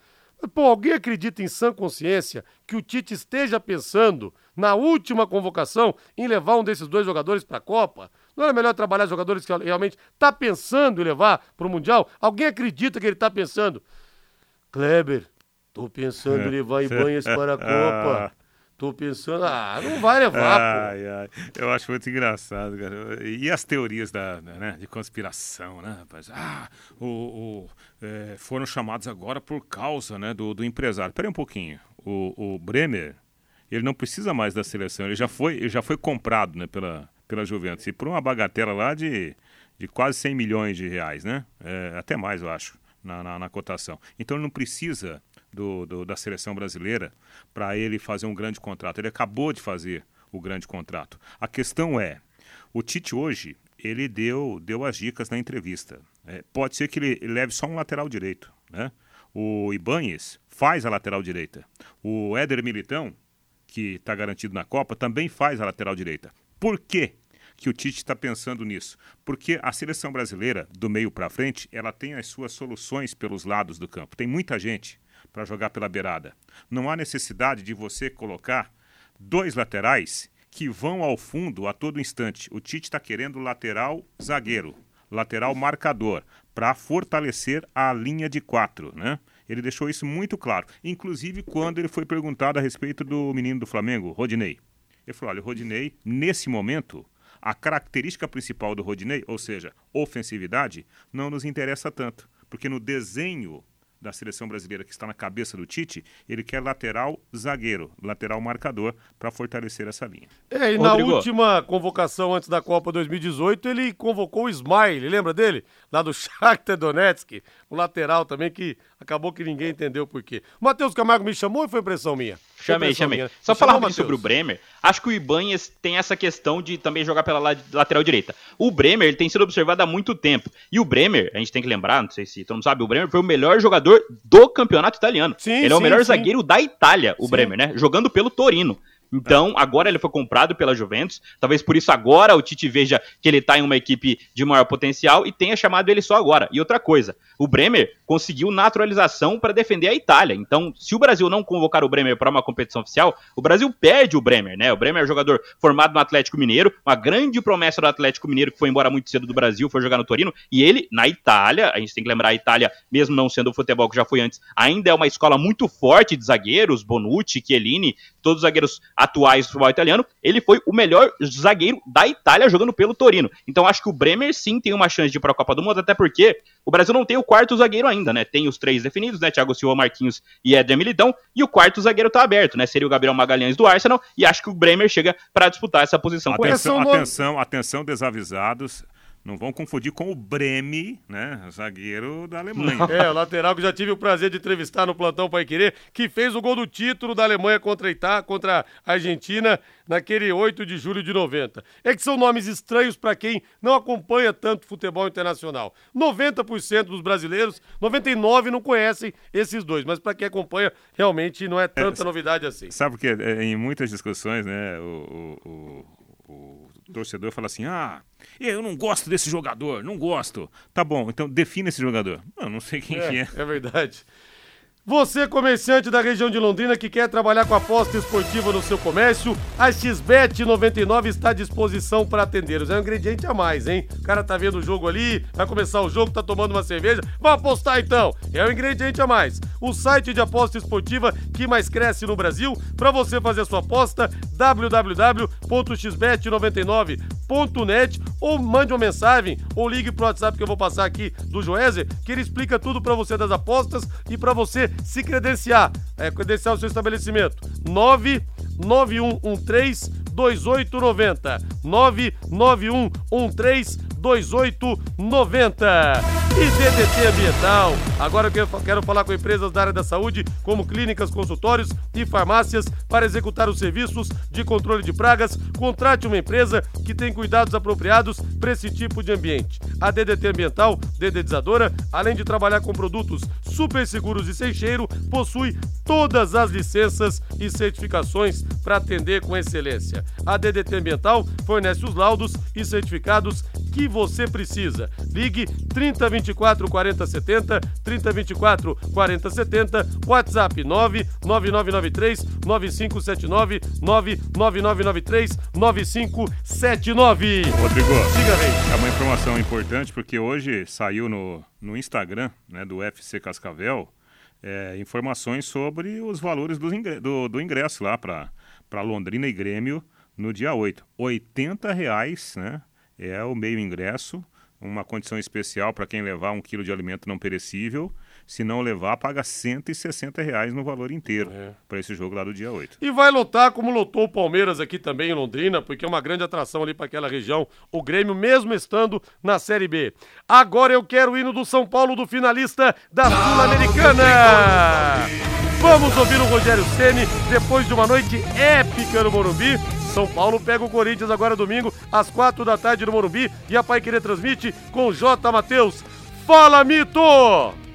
Pô, alguém acredita em sã consciência que o Tite esteja pensando, na última convocação, em levar um desses dois jogadores para a Copa? Não era melhor trabalhar jogadores que realmente está pensando em levar para o Mundial? Alguém acredita que ele está pensando? Kleber, tô pensando em levar Ibanhas para a Copa. Tô pensando, ah, não vai levar, ai, ai. Eu acho muito engraçado, cara. E as teorias da, né, de conspiração, né, rapaz? Ah, o, o é, foram chamados agora por causa né, do, do empresário. Peraí um pouquinho. O, o Bremer, ele não precisa mais da seleção. Ele já foi, ele já foi comprado né, pela, pela Juventus. E por uma bagatela lá de, de quase 100 milhões de reais, né? É, até mais, eu acho, na, na, na cotação. Então ele não precisa do, do, da seleção brasileira para ele fazer um grande contrato. Ele acabou de fazer o grande contrato. A questão é, o Tite hoje, ele deu, deu as dicas na entrevista. É, pode ser que ele leve só um lateral direito. Né? O Ibanes faz a lateral direita. O Éder Militão, que está garantido na Copa, também faz a lateral direita. Por quê? que o Tite está pensando nisso? Porque a seleção brasileira, do meio para frente, ela tem as suas soluções pelos lados do campo. Tem muita gente para jogar pela beirada. Não há necessidade de você colocar dois laterais que vão ao fundo a todo instante. O Tite está querendo lateral zagueiro, lateral marcador, para fortalecer a linha de quatro, né? Ele deixou isso muito claro. Inclusive quando ele foi perguntado a respeito do menino do Flamengo, Rodinei. Ele falou: olha, o Rodinei, nesse momento, a característica principal do Rodinei, ou seja, ofensividade, não nos interessa tanto. Porque no desenho da seleção brasileira que está na cabeça do Tite, ele quer lateral zagueiro, lateral marcador, para fortalecer essa linha. É, e na última convocação antes da Copa 2018, ele convocou o Smile, lembra dele? Lá do Shakhtar Donetsk, o lateral também, que acabou que ninguém entendeu por quê. O Matheus Camargo me chamou ou foi impressão minha? Chamei, chamei. Minha. Só falar rapidinho sobre o Bremer, acho que o Ibanez tem essa questão de também jogar pela lateral direita. O Bremer, ele tem sido observado há muito tempo. E o Bremer, a gente tem que lembrar, não sei se todo mundo sabe, o Bremer foi o melhor jogador do campeonato italiano. Sim, ele é o sim, melhor sim. zagueiro da Itália, o sim. Bremer, né? Jogando pelo Torino. Então, agora ele foi comprado pela Juventus. Talvez por isso agora o Tite veja que ele tá em uma equipe de maior potencial e tenha chamado ele só agora. E outra coisa, o Bremer conseguiu naturalização para defender a Itália. Então, se o Brasil não convocar o Bremer para uma competição oficial, o Brasil perde o Bremer, né? O Bremer é um jogador formado no Atlético Mineiro, uma grande promessa do Atlético Mineiro que foi embora muito cedo do Brasil, foi jogar no Torino, e ele na Itália, a gente tem que lembrar a Itália, mesmo não sendo o futebol que já foi antes, ainda é uma escola muito forte de zagueiros, Bonucci, Chiellini, todos os zagueiros atuais do futebol italiano, ele foi o melhor zagueiro da Itália jogando pelo Torino. Então acho que o Bremer sim tem uma chance de ir para a Copa do Mundo, até porque o Brasil não tem o quarto zagueiro ainda, né? Tem os três definidos, né? Thiago Silva, Marquinhos e Éder Militão, e o quarto zagueiro tá aberto, né? Seria o Gabriel Magalhães do Arsenal, e acho que o Bremer chega para disputar essa posição atenção, com ele. Atenção, atenção, desavisados. Não vão confundir com o Breme, né? Zagueiro da Alemanha. É, o lateral que já tive o prazer de entrevistar no plantão Pai Querer, que fez o gol do título da Alemanha contra a, Itá, contra a Argentina naquele 8 de julho de 90. É que são nomes estranhos para quem não acompanha tanto futebol internacional. 90% dos brasileiros, 99% não conhecem esses dois, mas para quem acompanha, realmente não é tanta é, novidade assim. Sabe porque é, em muitas discussões, né, o, o, o torcedor fala assim: ah eu não gosto desse jogador, não gosto. Tá bom, então defina esse jogador. Eu não sei quem é, que é. É verdade. Você, comerciante da região de Londrina que quer trabalhar com aposta esportiva no seu comércio, a XBET 99 está à disposição para atendê-los. É um ingrediente a mais, hein? O cara tá vendo o jogo ali, vai começar o jogo, tá tomando uma cerveja. Vamos apostar então! É um ingrediente a mais. O site de aposta esportiva que mais cresce no Brasil. Para você fazer a sua aposta, www.xbet99.net ou mande uma mensagem ou ligue pro WhatsApp que eu vou passar aqui do Joézer, que ele explica tudo para você das apostas e para você se credenciar, é, credenciar o seu estabelecimento. 99113 2890. 99113 2890. E DDT Ambiental. Agora eu quero falar com empresas da área da saúde, como clínicas, consultórios e farmácias, para executar os serviços de controle de pragas. Contrate uma empresa que tem cuidados apropriados para esse tipo de ambiente. A DDT Ambiental, dedetizadora, além de trabalhar com produtos super seguros e sem cheiro, possui todas as licenças e certificações para atender com excelência. A DDT Ambiental fornece os laudos e certificados que você precisa. Ligue 3024 40 70, 3024 40 70, WhatsApp 99993 9579, 99993 9579. Rodrigo, Diga, rei. É uma informação importante porque hoje saiu no, no Instagram né, do FC Cascavel é, informações sobre os valores do, ingresso, do, do ingresso lá para Londrina e Grêmio no dia 8. 80 reais, né? É o meio ingresso, uma condição especial para quem levar um quilo de alimento não perecível. Se não levar, paga 160 reais no valor inteiro é. para esse jogo lá do dia 8. E vai lotar como lotou o Palmeiras aqui também em Londrina, porque é uma grande atração ali para aquela região, o Grêmio, mesmo estando na Série B. Agora eu quero o hino do São Paulo, do finalista da Sul-Americana. Vamos ouvir o Rogério Ceni depois de uma noite épica no Morumbi são Paulo pega o Corinthians agora domingo, às quatro da tarde no Morumbi. E a Pai Querer transmite com J. Matheus. Fala, Mito!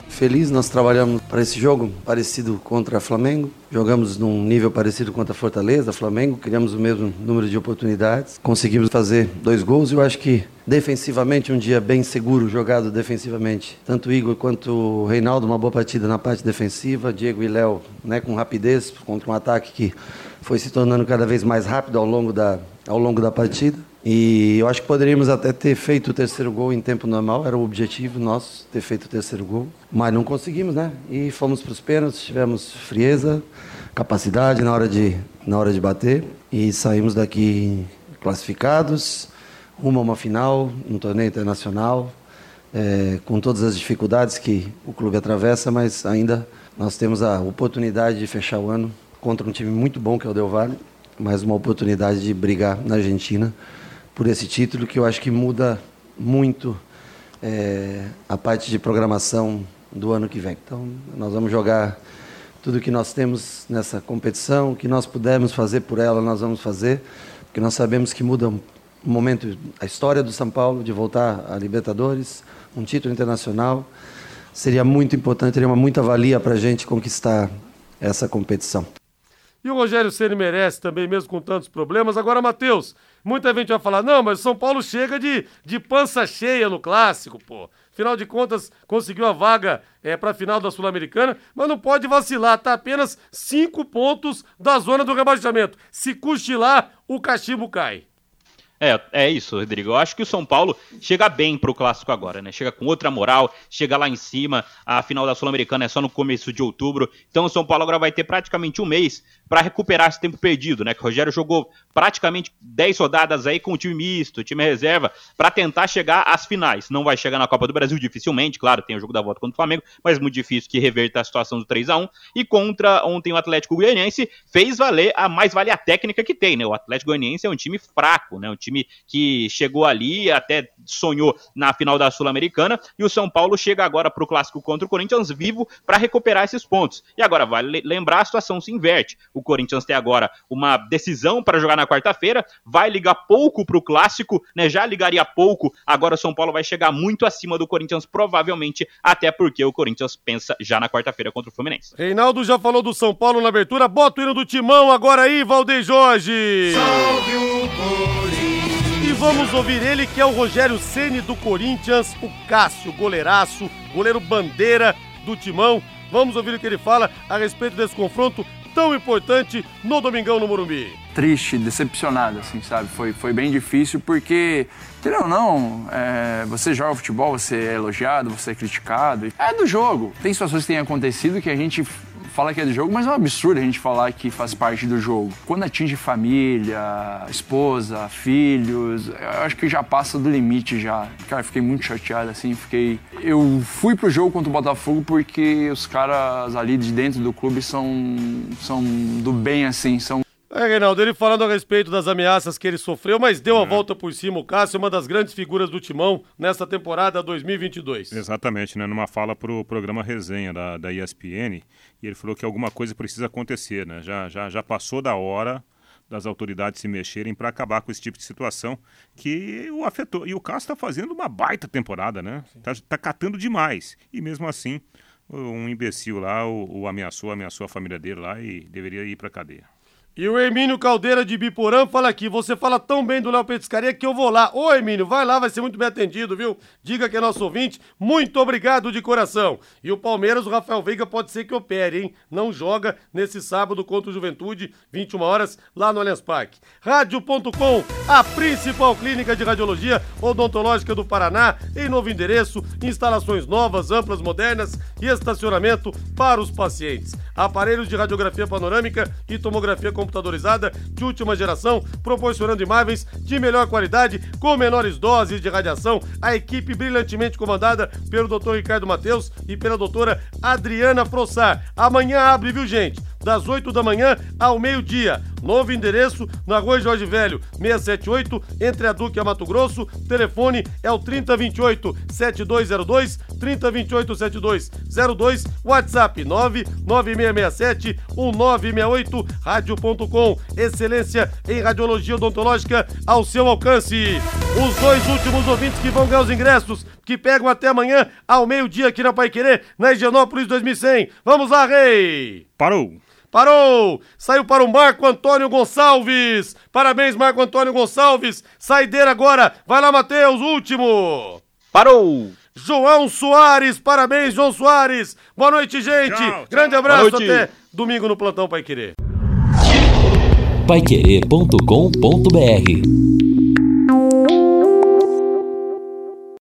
Feliz, nós trabalhamos para esse jogo parecido contra Flamengo. Jogamos num nível parecido contra Fortaleza, Flamengo, criamos o mesmo número de oportunidades. Conseguimos fazer dois gols eu acho que defensivamente um dia bem seguro jogado defensivamente. Tanto o Igor quanto o Reinaldo uma boa partida na parte defensiva, Diego e Léo, né, com rapidez contra um ataque que foi se tornando cada vez mais rápido ao longo da, ao longo da partida. E eu acho que poderíamos até ter feito o terceiro gol em tempo normal, era o objetivo nosso, ter feito o terceiro gol. Mas não conseguimos, né? E fomos para os pênaltis, tivemos frieza, capacidade na hora, de, na hora de bater. E saímos daqui classificados, rumo a uma final, um torneio internacional, é, com todas as dificuldades que o clube atravessa, mas ainda nós temos a oportunidade de fechar o ano contra um time muito bom que é o Del Valle, mais uma oportunidade de brigar na Argentina por esse título que eu acho que muda muito é, a parte de programação do ano que vem. Então, nós vamos jogar tudo que nós temos nessa competição, o que nós pudermos fazer por ela, nós vamos fazer, porque nós sabemos que muda um momento a história do São Paulo de voltar a Libertadores, um título internacional. Seria muito importante, teria uma muita valia para a gente conquistar essa competição. E o Rogério Ceni merece também, mesmo com tantos problemas. Agora, Matheus, muita gente vai falar: não, mas São Paulo chega de, de pança cheia no clássico, pô. Afinal de contas, conseguiu a vaga é, para a final da Sul-Americana, mas não pode vacilar, tá apenas cinco pontos da zona do rebaixamento. Se cochilar, o cachimbo cai. É, é isso, Rodrigo. Eu acho que o São Paulo chega bem pro clássico agora, né? Chega com outra moral, chega lá em cima. A final da Sul-Americana é só no começo de outubro. Então o São Paulo agora vai ter praticamente um mês para recuperar esse tempo perdido, né? Que o Rogério jogou praticamente 10 rodadas aí com o time misto, time reserva, para tentar chegar às finais. Não vai chegar na Copa do Brasil dificilmente, claro, tem o jogo da volta contra o Flamengo, mas muito difícil que reverta a situação do 3 a 1 E contra ontem o Atlético Goianiense fez valer a mais vale a técnica que tem, né? O Atlético Goianiense é um time fraco, né? Um time que chegou ali, até sonhou na final da Sul-Americana, e o São Paulo chega agora para o clássico contra o Corinthians vivo para recuperar esses pontos. E agora vale lembrar a situação se inverte. O Corinthians tem agora uma decisão para jogar na quarta-feira, vai ligar pouco para o clássico, né? Já ligaria pouco. Agora o São Paulo vai chegar muito acima do Corinthians, provavelmente, até porque o Corinthians pensa já na quarta-feira contra o Fluminense. Reinaldo já falou do São Paulo na abertura, bota o hino do Timão agora aí, Valdeir Jorge! Salve o Corinthians! Vamos ouvir ele que é o Rogério Ceni do Corinthians, o Cássio, goleiraço, goleiro bandeira do Timão. Vamos ouvir o que ele fala a respeito desse confronto tão importante no Domingão no Morumbi. Triste, decepcionado, assim, sabe? Foi, foi bem difícil porque, querendo ou não, é, você joga futebol, você é elogiado, você é criticado. É do jogo. Tem situações que têm acontecido que a gente fala que é do jogo, mas é um absurdo a gente falar que faz parte do jogo. Quando atinge família, esposa, filhos, eu acho que já passa do limite já. Cara, fiquei muito chateado assim, fiquei. Eu fui pro jogo contra o Botafogo porque os caras ali de dentro do clube são, são do bem assim, são é, Reinaldo, ele falando a respeito das ameaças que ele sofreu, mas deu a volta por cima. O Cássio, uma das grandes figuras do Timão nesta temporada 2022. Exatamente, né? Numa fala para o programa Resenha da, da ESPN, e ele falou que alguma coisa precisa acontecer, né? Já, já, já passou da hora das autoridades se mexerem para acabar com esse tipo de situação que o afetou. E o Cássio está fazendo uma baita temporada, né? Tá, tá catando demais. E mesmo assim, um imbecil lá o, o ameaçou, ameaçou a família dele lá e deveria ir para cadeia. E o Hermínio Caldeira de Biporã fala aqui: você fala tão bem do Léo Petiscaria que eu vou lá. Ô Hermínio, vai lá, vai ser muito bem atendido, viu? Diga que é nosso ouvinte. Muito obrigado de coração. E o Palmeiras, o Rafael Veiga pode ser que opere, hein? Não joga nesse sábado contra o Juventude, 21 horas, lá no Allianz Parque. Rádio.com, a principal clínica de radiologia odontológica do Paraná, em novo endereço, instalações novas, amplas, modernas e estacionamento para os pacientes. Aparelhos de radiografia panorâmica e tomografia com computadorizada de última geração, proporcionando imagens de melhor qualidade com menores doses de radiação. A equipe brilhantemente comandada pelo Dr. Ricardo Mateus e pela doutora Adriana Frossar. Amanhã abre, viu, gente? Das 8 da manhã ao meio-dia. Novo endereço na Rua Jorge Velho, 678, entre a Duque e a Mato Grosso. Telefone é o 3028 7202, 3028 7202, WhatsApp 99667 1968, rádio.com. Excelência em radiologia odontológica ao seu alcance. Os dois últimos ouvintes que vão ganhar os ingressos, que pegam até amanhã ao meio-dia aqui na Pai Querer, na Higienópolis 2100. Vamos lá, Rei! Parou! Parou! Saiu para o Marco Antônio Gonçalves. Parabéns, Marco Antônio Gonçalves. Saideira agora. Vai lá, Matheus, último. Parou! João Soares, parabéns, João Soares. Boa noite, gente. Tchau, Grande abraço, até domingo no Plantão Pai Querer. Paiquerê.com.br